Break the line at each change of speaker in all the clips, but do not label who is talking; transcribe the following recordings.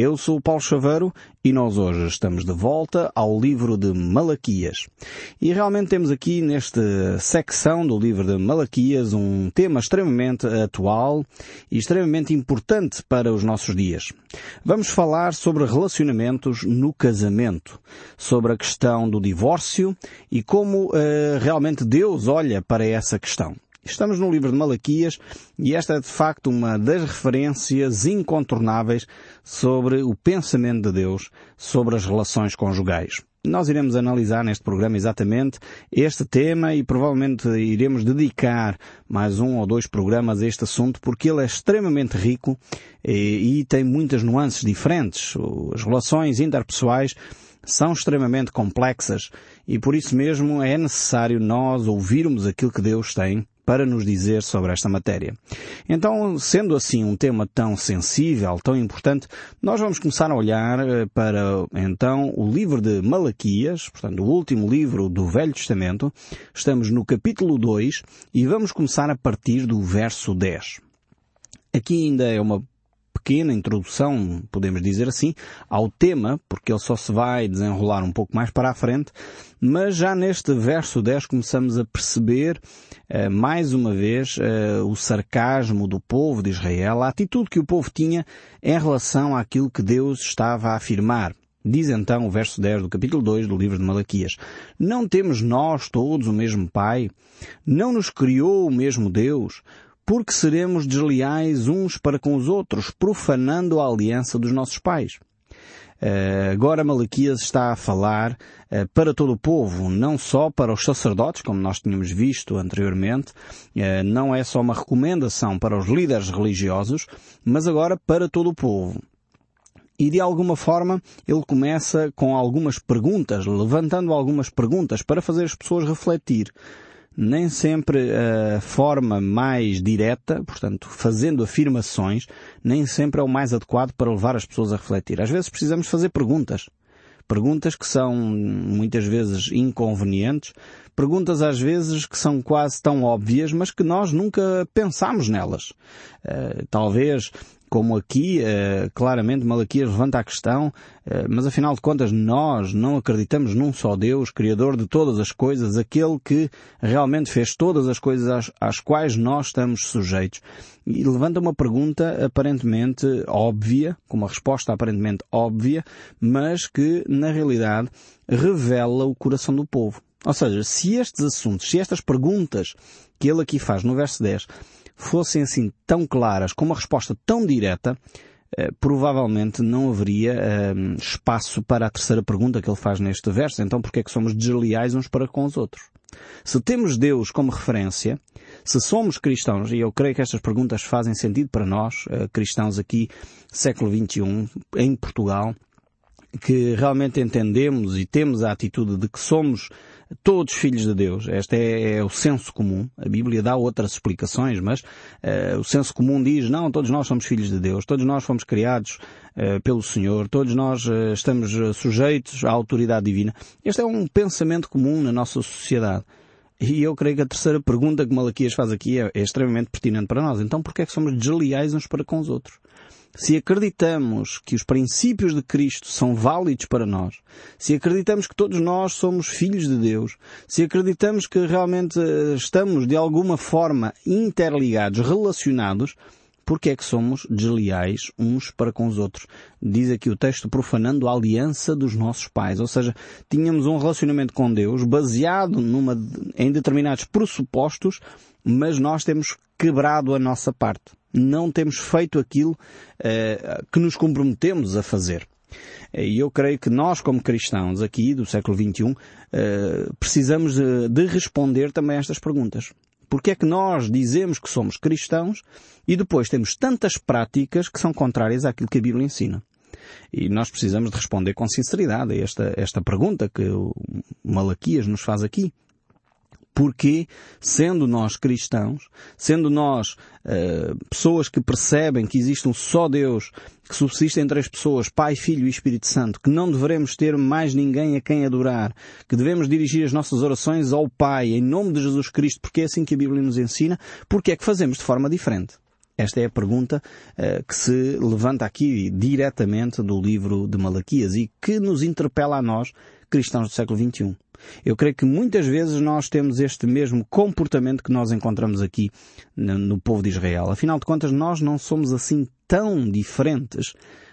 Eu sou o Paulo Chaveiro e nós hoje estamos de volta ao livro de Malaquias. E realmente temos aqui nesta secção do livro de Malaquias um tema extremamente atual e extremamente importante para os nossos dias. Vamos falar sobre relacionamentos no casamento, sobre a questão do divórcio e como uh, realmente Deus olha para essa questão. Estamos no livro de Malaquias e esta é de facto uma das referências incontornáveis sobre o pensamento de Deus sobre as relações conjugais. Nós iremos analisar neste programa exatamente este tema e provavelmente iremos dedicar mais um ou dois programas a este assunto porque ele é extremamente rico e, e tem muitas nuances diferentes. As relações interpessoais são extremamente complexas e por isso mesmo é necessário nós ouvirmos aquilo que Deus tem para nos dizer sobre esta matéria. Então, sendo assim um tema tão sensível, tão importante, nós vamos começar a olhar eh, para, então, o livro de Malaquias, portanto, o último livro do Velho Testamento. Estamos no capítulo 2 e vamos começar a partir do verso 10. Aqui ainda é uma pequena introdução, podemos dizer assim, ao tema, porque ele só se vai desenrolar um pouco mais para a frente, mas já neste verso 10 começamos a perceber, uh, mais uma vez, uh, o sarcasmo do povo de Israel, a atitude que o povo tinha em relação àquilo que Deus estava a afirmar. Diz então o verso 10 do capítulo 2 do livro de Malaquias: Não temos nós todos o mesmo Pai? Não nos criou o mesmo Deus? Porque seremos desleais uns para com os outros, profanando a aliança dos nossos pais. Uh, agora Malaquias está a falar uh, para todo o povo, não só para os sacerdotes, como nós tínhamos visto anteriormente, uh, não é só uma recomendação para os líderes religiosos, mas agora para todo o povo. E de alguma forma ele começa com algumas perguntas, levantando algumas perguntas para fazer as pessoas refletir nem sempre a forma mais direta, portanto, fazendo afirmações, nem sempre é o mais adequado para levar as pessoas a refletir. Às vezes precisamos fazer perguntas. Perguntas que são muitas vezes inconvenientes, perguntas às vezes que são quase tão óbvias, mas que nós nunca pensamos nelas. Uh, talvez como aqui, uh, claramente Malaquias levanta a questão, uh, mas afinal de contas nós não acreditamos num só Deus, Criador de todas as coisas, aquele que realmente fez todas as coisas às, às quais nós estamos sujeitos. E levanta uma pergunta aparentemente óbvia, com uma resposta aparentemente óbvia, mas que na realidade revela o coração do povo. Ou seja, se estes assuntos, se estas perguntas que ele aqui faz no verso 10 fossem assim tão claras, com uma resposta tão direta, eh, provavelmente não haveria eh, espaço para a terceira pergunta que ele faz neste verso. Então, porque é que somos desleais uns para com os outros? Se temos Deus como referência, se somos cristãos, e eu creio que estas perguntas fazem sentido para nós, eh, cristãos aqui, século XXI, em Portugal, que realmente entendemos e temos a atitude de que somos todos filhos de Deus. Este é, é, o senso comum. A Bíblia dá outras explicações, mas uh, o senso comum diz, não, todos nós somos filhos de Deus, todos nós fomos criados uh, pelo Senhor, todos nós uh, estamos sujeitos à autoridade divina. Este é um pensamento comum na nossa sociedade. E eu creio que a terceira pergunta que Malaquias faz aqui é, é extremamente pertinente para nós. Então, porquê é que somos desleais uns para com os outros? Se acreditamos que os princípios de Cristo são válidos para nós, se acreditamos que todos nós somos filhos de Deus, se acreditamos que realmente eh, estamos de alguma forma interligados, relacionados, porque é que somos desleais uns para com os outros? Diz aqui o texto profanando a aliança dos nossos pais. Ou seja, tínhamos um relacionamento com Deus baseado numa, em determinados pressupostos, mas nós temos quebrado a nossa parte não temos feito aquilo uh, que nos comprometemos a fazer. E eu creio que nós, como cristãos aqui do século XXI, uh, precisamos de, de responder também a estas perguntas. Porque é que nós dizemos que somos cristãos e depois temos tantas práticas que são contrárias àquilo que a Bíblia ensina? E nós precisamos de responder com sinceridade a esta, esta pergunta que o Malaquias nos faz aqui. Porque, sendo nós cristãos, sendo nós uh, pessoas que percebem que existe um só Deus, que subsiste em três pessoas, Pai, Filho e Espírito Santo, que não devemos ter mais ninguém a quem adorar, que devemos dirigir as nossas orações ao Pai, em nome de Jesus Cristo, porque é assim que a Bíblia nos ensina, porque é que fazemos de forma diferente? Esta é a pergunta uh, que se levanta aqui diretamente do livro de Malaquias e que nos interpela a nós, cristãos do século XXI. Eu creio que muitas vezes nós temos este mesmo comportamento que nós encontramos aqui no, povo de Israel. Afinal de contas, nós não somos assim tão diferentes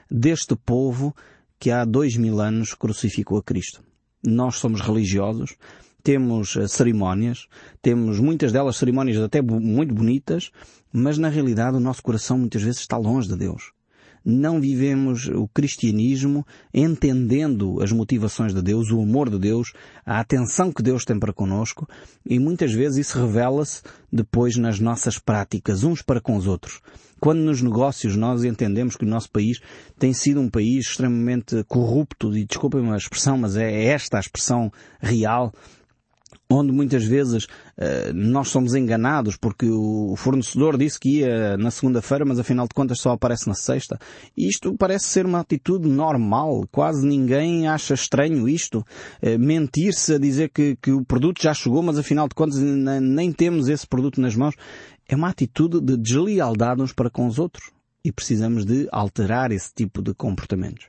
deste povo que há dois mil anos crucificou a Cristo. Nós somos religiosos, temos eh, cerimónias, temos muitas delas cerimónias até muito bonitas, mas na realidade o nosso coração muitas vezes está longe de Deus. Não vivemos o cristianismo entendendo as motivações de Deus, o amor de Deus, a atenção que Deus tem para conosco e muitas vezes isso revela-se depois nas nossas práticas, uns para com os outros. Quando nos negócios nós entendemos que o nosso país tem sido um país extremamente corrupto, e desculpem a expressão, mas é esta a expressão real, onde muitas vezes uh, nós somos enganados porque o fornecedor disse que ia na segunda-feira, mas afinal de contas só aparece na sexta. Isto parece ser uma atitude normal, quase ninguém acha estranho isto. Uh, Mentir-se a dizer que, que o produto já chegou, mas afinal de contas nem temos esse produto nas mãos, é uma atitude de deslealdade uns para com os outros. E precisamos de alterar esse tipo de comportamentos.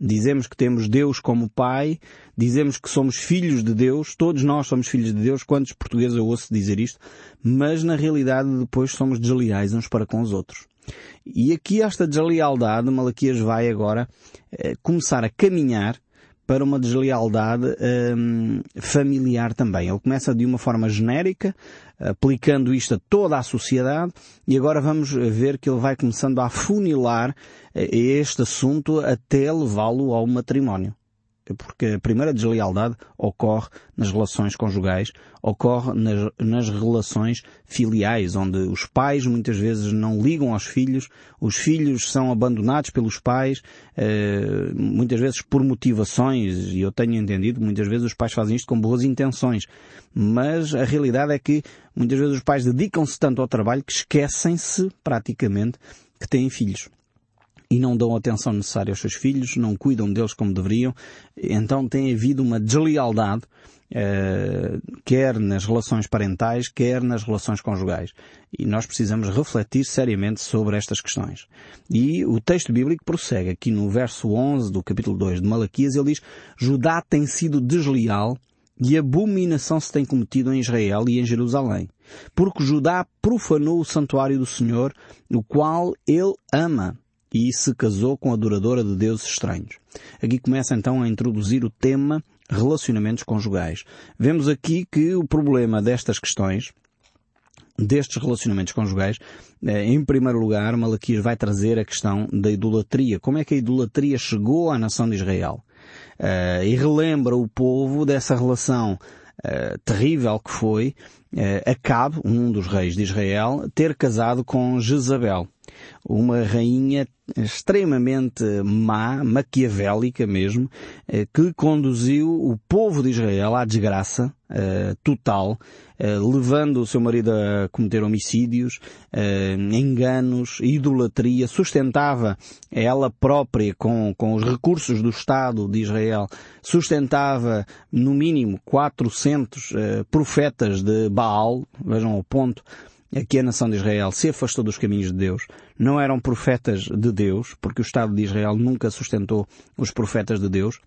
Dizemos que temos Deus como Pai, dizemos que somos filhos de Deus, todos nós somos filhos de Deus, quantos portugueses eu ouço dizer isto, mas na realidade depois somos desleais uns para com os outros. E aqui esta deslealdade, Malaquias vai agora eh, começar a caminhar para uma deslealdade hum, familiar também. Ele começa de uma forma genérica, aplicando isto a toda a sociedade, e agora vamos ver que ele vai começando a afunilar eh, este assunto até levá-lo ao matrimónio porque a primeira deslealdade ocorre nas relações conjugais, ocorre nas, nas, relações filiais, onde os pais muitas vezes não ligam aos filhos, os filhos são abandonados pelos pais, eh, muitas vezes por motivações, e eu tenho entendido, muitas vezes os pais fazem isto com boas intenções, mas a realidade é que muitas vezes os pais dedicam-se tanto ao trabalho que esquecem-se praticamente que têm filhos e não dão a atenção necessária aos seus filhos, não cuidam deles como deveriam, então tem havido uma deslealdade, eh, quer nas relações parentais, quer nas relações conjugais. E nós precisamos refletir seriamente sobre estas questões. E o texto bíblico prossegue aqui no verso 11 do capítulo 2 de Malaquias, ele diz, Judá tem sido desleal e abominação se tem cometido em Israel e em Jerusalém. Porque Judá profanou o santuário do Senhor, o qual ele ama e se casou com a adoradora de deuses estranhos. Aqui começa então a introduzir o tema relacionamentos conjugais. Vemos aqui que o problema destas questões, destes relacionamentos conjugais, eh, em primeiro lugar, Malaquias vai trazer a questão da idolatria. Como é que a idolatria chegou à nação de Israel? Uh, e relembra o povo dessa relação uh, terrível que foi uh, Acabe, um dos reis de Israel, ter casado com Jezabel uma rainha extremamente má, maquiavélica mesmo, eh, que conduziu o povo de Israel à desgraça uh, total, uh, levando o seu marido a cometer homicídios, uh, enganos, idolatria, sustentava ela própria com, com os recursos do Estado de Israel, sustentava no mínimo 400 profetas de Baal, vejam o ponto, que a nação de Israel se afastou dos caminhos de Deus, não eram profetas de Deus, porque o Estado de Israel nunca sustentou os profetas de Deus,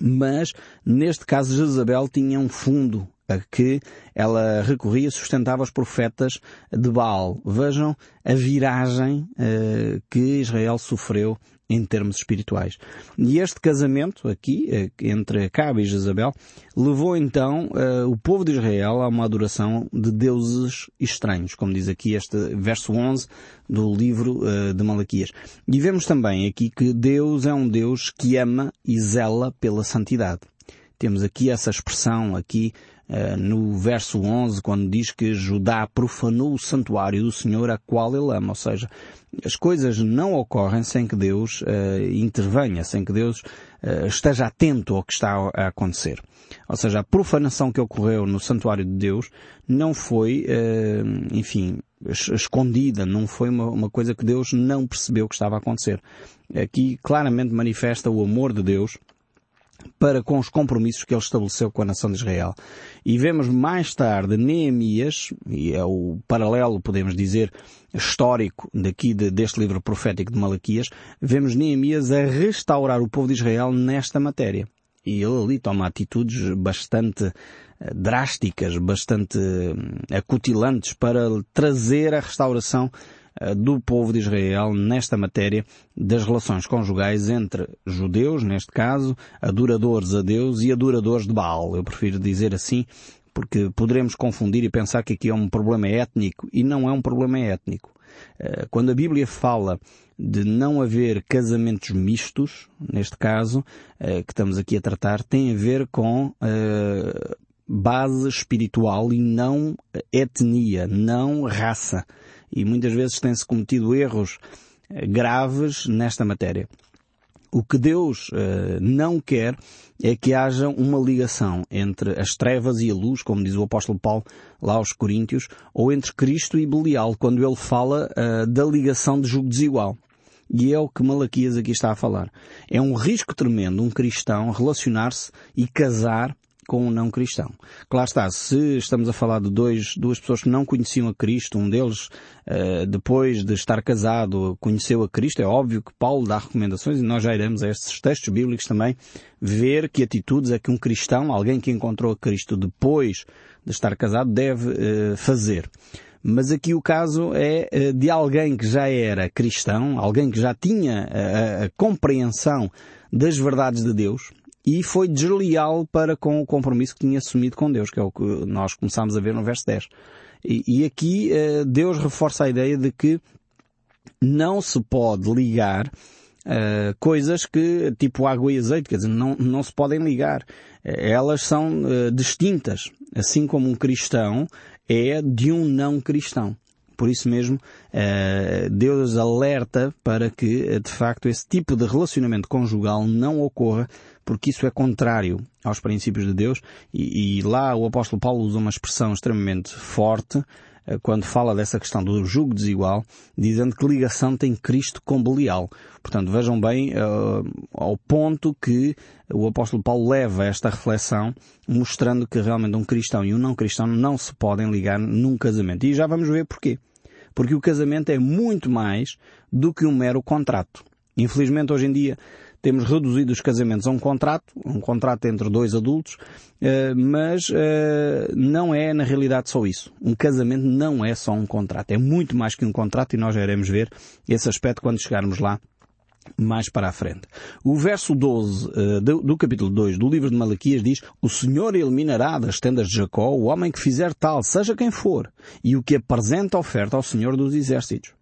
mas neste caso Jezabel tinha um fundo a que ela recorria e sustentava os profetas de Baal. Vejam a viragem uh, que Israel sofreu em termos espirituais. E este casamento aqui, eh, entre Acabe e Jezabel, levou então uh, o povo de Israel a uma adoração de deuses estranhos, como diz aqui este verso 11 do livro uh, de Malaquias. E vemos também aqui que Deus é um Deus que ama e zela pela santidade. Temos aqui essa expressão aqui uh, no verso 11, quando diz que Judá profanou o santuário do Senhor a qual ele ama. Ou seja, as coisas não ocorrem sem que Deus uh, intervenha, sem que Deus uh, esteja atento ao que está a acontecer. Ou seja, a profanação que ocorreu no santuário de Deus não foi, enfim, escondida, não foi uma, uma, coisa que Deus não percebeu que estava a acontecer. Aqui claramente manifesta o amor de Deus para com os compromissos que ele estabeleceu com a nação de Israel. E vemos mais tarde Neemias, e é o paralelo, podemos dizer, histórico daqui de, deste livro profético de Malaquias, vemos Neemias a restaurar o povo de Israel nesta matéria. E ele ali toma atitudes bastante eh, drásticas, bastante eh, acutilantes para trazer a restauração do povo de Israel nesta matéria das relações conjugais entre judeus, neste caso, adoradores a Deus e adoradores de Baal. Eu prefiro dizer assim porque poderemos confundir e pensar que aqui é um problema étnico e não é um problema étnico. Eh, quando a Bíblia fala de não haver casamentos mistos, neste caso, eh, que estamos aqui a tratar, tem a ver com base espiritual e não etnia, não raça e muitas vezes têm-se cometido erros eh, graves nesta matéria. O que Deus uh, não quer é que haja uma ligação entre as trevas e a luz, como diz o apóstolo Paulo lá aos Coríntios, ou entre Cristo e Belial, quando ele fala uh, da ligação de jugo desigual. E é o que Malaquias aqui está a falar. É um risco tremendo um cristão relacionar-se e casar com um não cristão. Claro está, se estamos a falar de dois, duas pessoas que não conheciam a Cristo, um deles, uh, depois de estar casado, conheceu a Cristo, é óbvio que Paulo dá recomendações e nós já iremos a estes textos bíblicos também ver que atitudes é que um cristão, alguém que encontrou a Cristo depois de estar casado, deve uh, fazer. Mas aqui o caso é uh, de alguém que já era cristão, alguém que já tinha a, a compreensão das verdades de Deus, e foi desleal para com o compromisso que tinha assumido com Deus, que é o que nós começamos a ver no verso 10. E, e aqui uh, Deus reforça a ideia de que não se pode ligar uh, coisas que, tipo água e azeite, quer dizer, não, não se podem ligar. Eh, elas são uh, distintas, assim como um cristão é de um não cristão. Por isso mesmo, Deus alerta para que, de facto, esse tipo de relacionamento conjugal não ocorra porque isso é contrário aos princípios de Deus e, e lá o apóstolo Paulo usa uma expressão extremamente forte eh, quando fala dessa questão do jugo desigual, dizendo que ligação tem Cristo com Belial. Portanto, vejam bem uh, ao ponto que o apóstolo Paulo leva esta reflexão, mostrando que realmente um cristão e um não cristão não se podem ligar num casamento. E já vamos ver porquê. Porque o casamento é muito mais do que um mero contrato. Infelizmente, hoje em dia, temos reduzido os casamentos a um contrato, um contrato entre dois adultos, eh, mas eh, não é na realidade só isso. Um casamento não é só um contrato, é muito mais que um contrato e nós já iremos ver esse aspecto quando chegarmos lá mais para a frente. O verso 12 uh, do, do, capítulo 2 do livro de Malaquias diz O Senhor eliminará das tendas de Jacó o homem que fizer tal, seja quem for, e o que apresenta oferta ao Senhor dos Exércitos.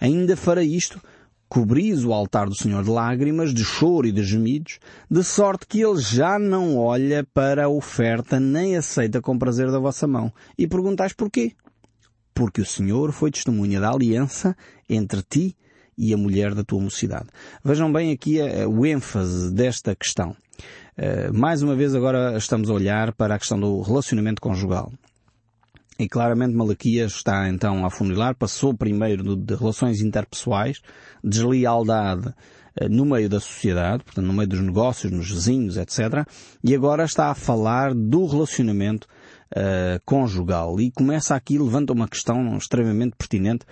Ainda fará isto Cobris o altar do Senhor de lágrimas, de choro e de gemidos, de sorte que ele já não olha para a oferta nem aceita com prazer da vossa mão. E perguntais porquê? Porque o Senhor foi testemunha da aliança entre ti e a mulher da tua mocidade. Vejam bem aqui o ênfase desta questão. Uh, mais uma vez agora estamos a olhar para a questão do relacionamento conjugal. E claramente Malaquias está então a funilar, passou primeiro de relações interpessoais, deslealdade eh, no meio da sociedade, portanto no meio dos negócios, nos vizinhos, etc. E agora está a falar do relacionamento uh, conjugal. E começa aqui, levanta uma questão extremamente pertinente,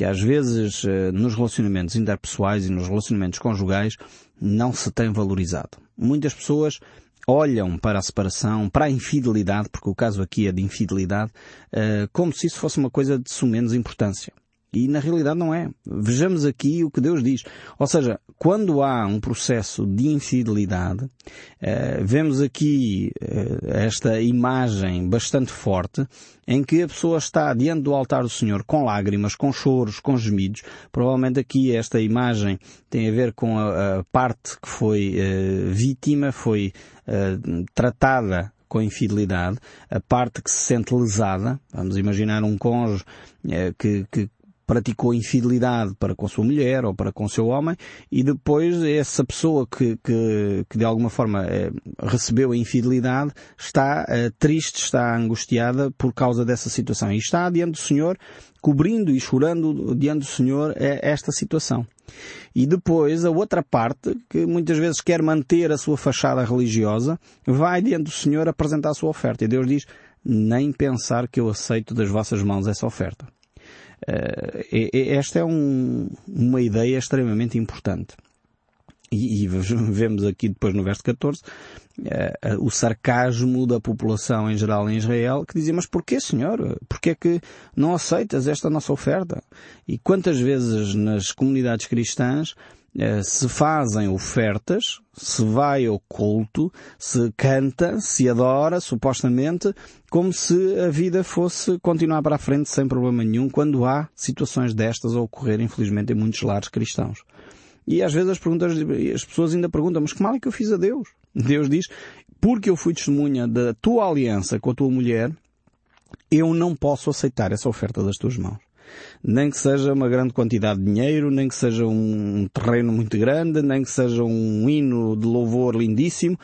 que às vezes uh, nos relacionamentos interpessoais e nos relacionamentos conjugais não se tem valorizado. Muitas pessoas olham para a separação, para a infidelidade, porque o caso aqui é de infidelidade, uh, como se isso fosse uma coisa de sumenos importância. E na realidade não é. Vejamos aqui o que Deus diz. Ou seja, quando há um processo de infidelidade, uh, vemos aqui uh, esta imagem bastante forte em que a pessoa está diante do altar do Senhor com lágrimas, com choros, com gemidos. Provavelmente aqui esta imagem tem a ver com a, parte que foi uh, vítima, foi tratada com infidelidade, a parte que se sente lesada, vamos imaginar um cônjuge que, que praticou infidelidade para com sua mulher ou para com o seu homem e depois essa pessoa que, que, que de alguma forma eh, recebeu a infidelidade está eh, triste, está angustiada por causa dessa situação e está diante do Senhor cobrindo e chorando diante do Senhor eh, esta situação. E depois a outra parte, que muitas vezes quer manter a sua fachada religiosa, vai diante do Senhor apresentar a sua oferta. E Deus diz, nem pensar que eu aceito das vossas mãos essa oferta. Uh, esta é um, uma ideia extremamente importante. E, e, vemos aqui depois no verso 14 uh, uh, o sarcasmo da população em geral em Israel que dizia, mas porquê Senhor? Porquê é que não aceitas esta nossa oferta? E quantas vezes nas comunidades cristãs se fazem ofertas, se vai ao culto, se canta, se adora, supostamente, como se a vida fosse continuar para a frente sem problema nenhum, quando há situações destas a ocorrer, infelizmente, em muitos lares cristãos. E às vezes as, perguntas, as pessoas ainda perguntam, mas que mal é que eu fiz a Deus? Deus diz, porque eu fui testemunha da tua aliança com a tua mulher, eu não posso aceitar essa oferta das tuas mãos. Nem que seja uma grande quantidade de dinheiro, nem que seja um terreno muito grande, nem que seja um hino de louvor lindíssimo.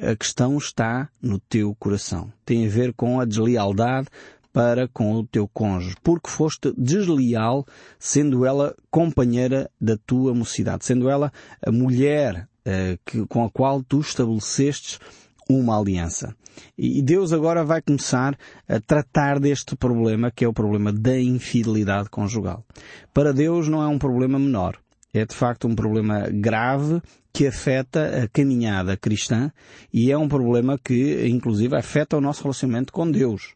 A questão está no teu coração. Tem a ver com a deslealdade para com o teu cônjuge, porque foste desleal, sendo ela companheira da tua mocidade, sendo ela a mulher uh, que, com a qual tu estabelecestes uma aliança. E Deus agora vai começar a tratar deste problema, que é o problema da infidelidade conjugal. Para Deus não é um problema menor. É de facto um problema grave que afeta a caminhada cristã e é um problema que, inclusive, afeta o nosso relacionamento com Deus.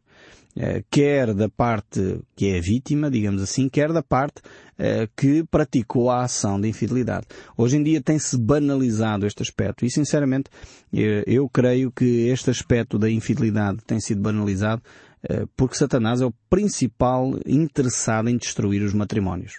Eh, quer da parte que é vítima, digamos assim, quer da parte eh, que praticou a ação de infidelidade. Hoje em dia tem-se banalizado este aspecto e, sinceramente, eh, eu creio que este aspecto da infidelidade tem sido banalizado porque Satanás é o principal interessado em destruir os matrimónios.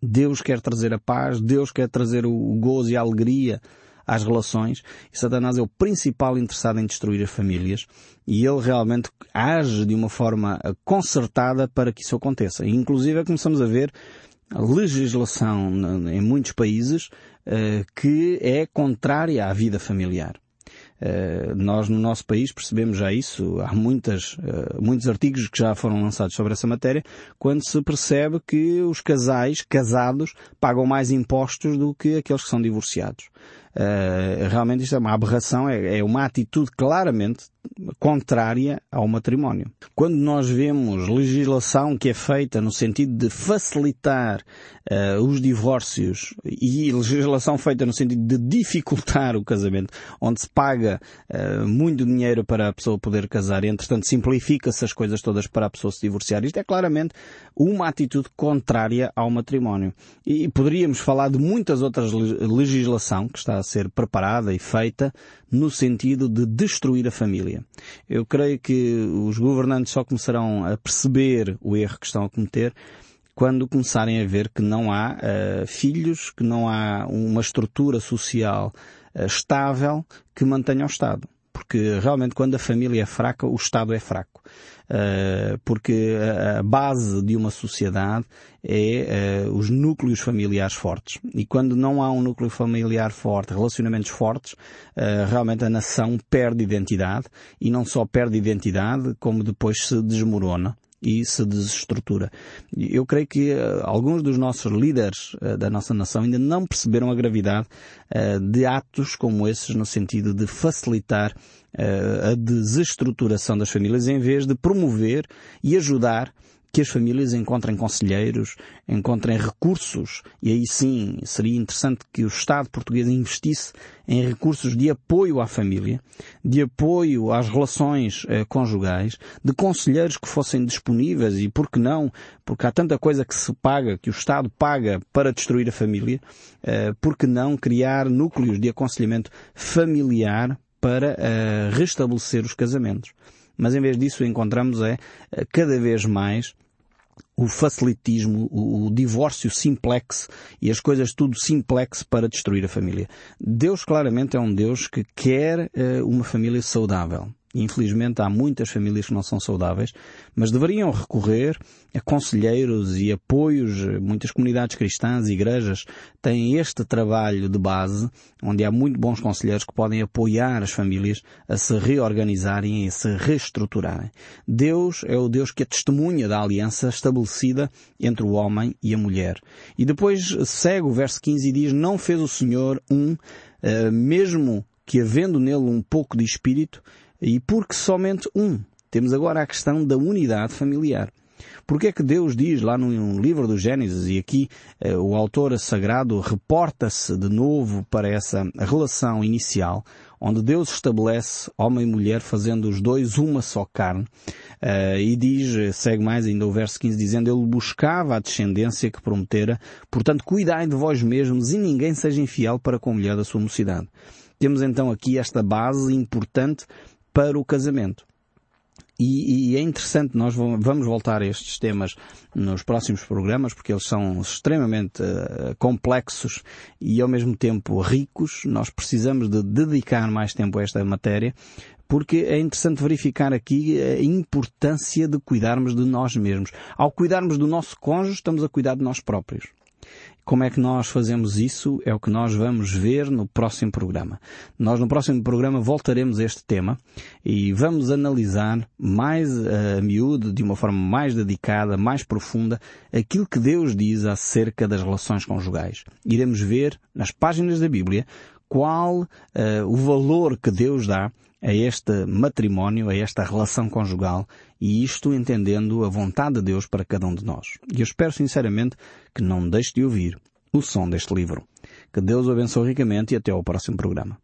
Deus quer trazer a paz, Deus quer trazer o gozo e a alegria às relações e Satanás é o principal interessado em destruir as famílias e ele realmente age de uma forma concertada para que isso aconteça. E, inclusive começamos a ver a legislação em muitos países uh, que é contrária à vida familiar. Uh, nós no nosso país percebemos já isso, há muitas, muitos artigos que já foram lançados sobre essa matéria, quando se percebe que os casais casados pagam mais impostos do que aqueles que são divorciados. Uh, realmente isto é uma aberração, é, é, uma atitude claramente contrária ao matrimónio. Quando nós vemos legislação que é feita no sentido de facilitar uh, os divórcios e legislação feita no sentido de dificultar o casamento, onde se paga uh, muito dinheiro para a pessoa poder casar e, entretanto, simplifica-se as coisas todas para a pessoa se divorciar, isto é claramente uma atitude contrária ao matrimónio. E poderíamos falar de muitas outras legislação que está a ser preparada e feita no sentido de destruir a família. Eu creio que os governantes só começarão a perceber o erro que estão a cometer quando começarem a ver que não há uh, filhos, que não há uma estrutura social uh, estável que mantenha o Estado. Porque realmente quando a família é fraca, o Estado é fraco. Uh, porque a base de uma sociedade é uh, os núcleos familiares fortes. E quando não há um núcleo familiar forte, relacionamentos fortes, uh, realmente a nação perde identidade e não só perde identidade, como depois se desmorona e se desestrutura. Eu creio que uh, alguns dos nossos líderes uh, da nossa nação ainda não perceberam a gravidade uh, de atos como esses no sentido de facilitar a desestruturação das famílias em vez de promover e ajudar que as famílias encontrem conselheiros, encontrem recursos, e aí sim seria interessante que o Estado português investisse em recursos de apoio à família, de apoio às relações eh, conjugais, de conselheiros que fossem disponíveis e por que não, porque há tanta coisa que se paga, que o Estado paga para destruir a família, eh, por que não criar núcleos de aconselhamento familiar para eh, restabelecer os casamentos. Mas em vez disso encontramos é eh, cada vez mais o facilitismo, o, o, divórcio simplex e as coisas tudo simplex para destruir a família. Deus claramente é um Deus que quer uh, uma família saudável. Infelizmente há muitas famílias que não são saudáveis, mas deveriam recorrer a conselheiros e apoios. Muitas comunidades cristãs e igrejas têm este trabalho de base, onde há muito bons conselheiros que podem apoiar as famílias a se reorganizarem e a se reestruturarem. Deus é o Deus que é testemunha da aliança estabelecida entre o homem e a mulher. E depois segue o verso 15 e diz, não fez o Senhor um, uh, mesmo que havendo nele um pouco de espírito, e porque somente um. Temos agora a questão da unidade familiar. Porque é que Deus diz lá no livro do Gênesis, e aqui eh, o autor sagrado reporta-se de novo para essa relação inicial, onde Deus estabelece homem e mulher fazendo os dois uma só carne, eh, e diz, segue mais ainda o verso 15, dizendo, Ele buscava a descendência que prometera, portanto cuidai de vós mesmos e ninguém seja infiel para com a mulher da sua mocidade. Temos então aqui esta base importante para o casamento. E, e, é interessante, nós vamos voltar a estes temas nos próximos programas, porque eles são extremamente uh, complexos e ao mesmo tempo ricos. Nós precisamos de dedicar mais tempo a esta matéria, porque é interessante verificar aqui a importância de cuidarmos de nós mesmos. Ao cuidarmos do nosso cônjuge, estamos a cuidar de nós próprios. Como é que nós fazemos isso? É o que nós vamos ver no próximo programa. Nós no próximo programa voltaremos a este tema e vamos analisar mais eh, a miúdo, de uma forma mais dedicada, mais profunda, aquilo que Deus diz acerca das relações conjugais. Iremos ver nas páginas da Bíblia qual uh, o valor que Deus dá a este matrimónio, a esta relação conjugal, e isto entendendo a vontade de Deus para cada um de nós. E eu espero sinceramente que não deixe de ouvir o som deste livro. Que Deus o abençoe ricamente e até ao próximo programa.